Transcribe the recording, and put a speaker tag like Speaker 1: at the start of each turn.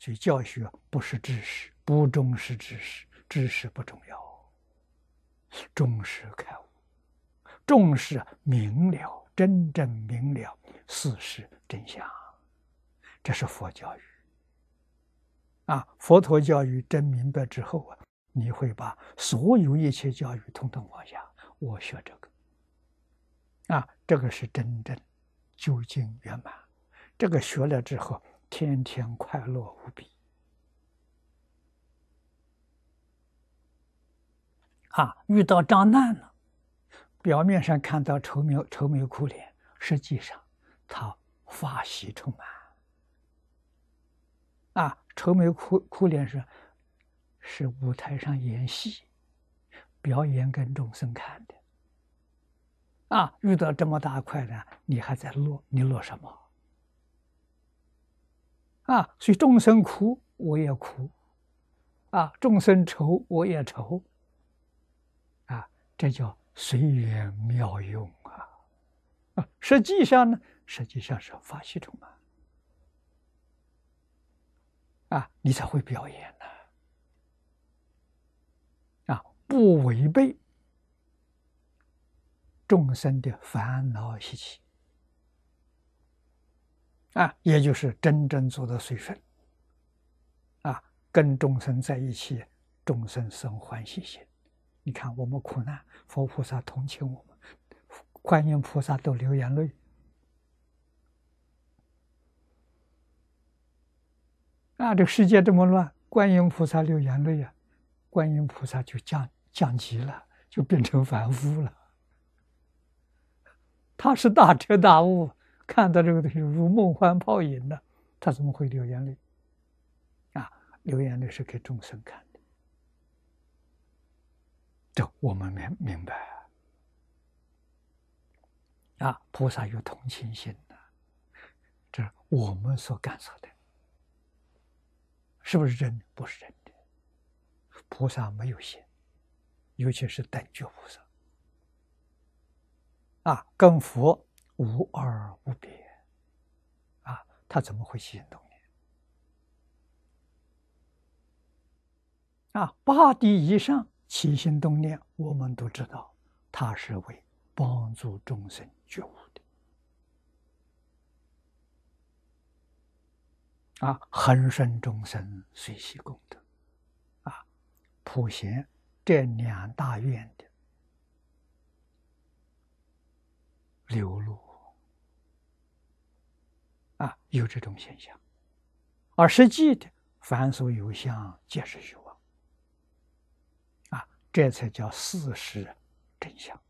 Speaker 1: 所以教学不是知识，不重视知识，知识不重要，重视开悟，重视明了，真正明了事实真相，这是佛教育。啊，佛陀教育真明白之后啊，你会把所有一切教育统统放下。我学这个，啊，这个是真正究竟圆满。这个学了之后，天天快乐无比。啊，遇到障难了，表面上看到愁眉愁眉苦脸，实际上他发喜充满。啊。愁眉苦苦脸是，是舞台上演戏，表演给众生看的。啊，遇到这么大快乐，你还在乐？你乐什么？啊，所以众生苦，我也苦；啊，众生愁，我也愁。啊，这叫随缘妙用啊！啊，实际上呢，实际上是法喜充满。啊，你才会表演呢！啊，不违背众生的烦恼习气，啊，也就是真正做到随顺。啊，跟众生在一起，众生生欢喜心。你看我们苦难，佛菩萨同情我们，观音菩萨都流眼泪。啊，这个世界这么乱，观音菩萨流眼泪呀，观音菩萨就降降级了，就变成凡夫了。他是大彻大悟，看到这个东西如梦幻泡影的，他怎么会流眼泪？啊，流眼泪是给众生看的，这我们明明白啊。菩萨有同情心的，这是我们所感受的。是不是真的？不是真的。菩萨没有心，尤其是等觉菩萨，啊，跟佛无二无别，啊，他怎么会起心动念？啊，八地以上起心动念，我们都知道，他是为帮助众生觉悟的。啊，恒顺众生，随喜功德，啊，普贤这两大愿的流露，啊，有这种现象，而实际的凡所有相，皆是虚妄，啊，这才叫事实真相。